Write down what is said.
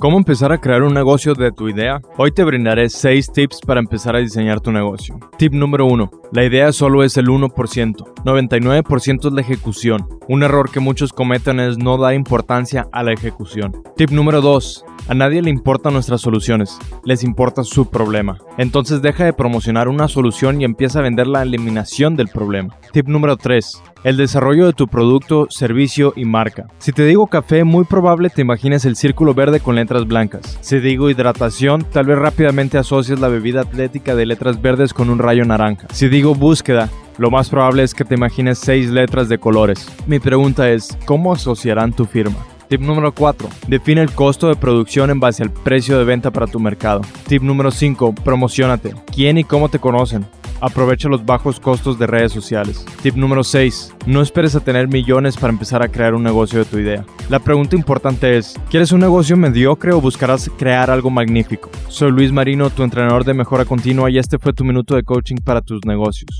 ¿Cómo empezar a crear un negocio de tu idea? Hoy te brindaré 6 tips para empezar a diseñar tu negocio. Tip número 1. La idea solo es el 1%. 99% es la ejecución. Un error que muchos cometen es no dar importancia a la ejecución. Tip número 2. A nadie le importan nuestras soluciones, les importa su problema. Entonces deja de promocionar una solución y empieza a vender la eliminación del problema. Tip número 3. El desarrollo de tu producto, servicio y marca. Si te digo café, muy probable te imagines el círculo verde con letras blancas. Si digo hidratación, tal vez rápidamente asocies la bebida atlética de letras verdes con un rayo naranja. Si digo búsqueda, lo más probable es que te imagines seis letras de colores. Mi pregunta es, ¿cómo asociarán tu firma? Tip número 4. Define el costo de producción en base al precio de venta para tu mercado. Tip número 5. Promocionate. ¿Quién y cómo te conocen? Aprovecha los bajos costos de redes sociales. Tip número 6. No esperes a tener millones para empezar a crear un negocio de tu idea. La pregunta importante es, ¿quieres un negocio mediocre o buscarás crear algo magnífico? Soy Luis Marino, tu entrenador de mejora continua y este fue tu minuto de coaching para tus negocios.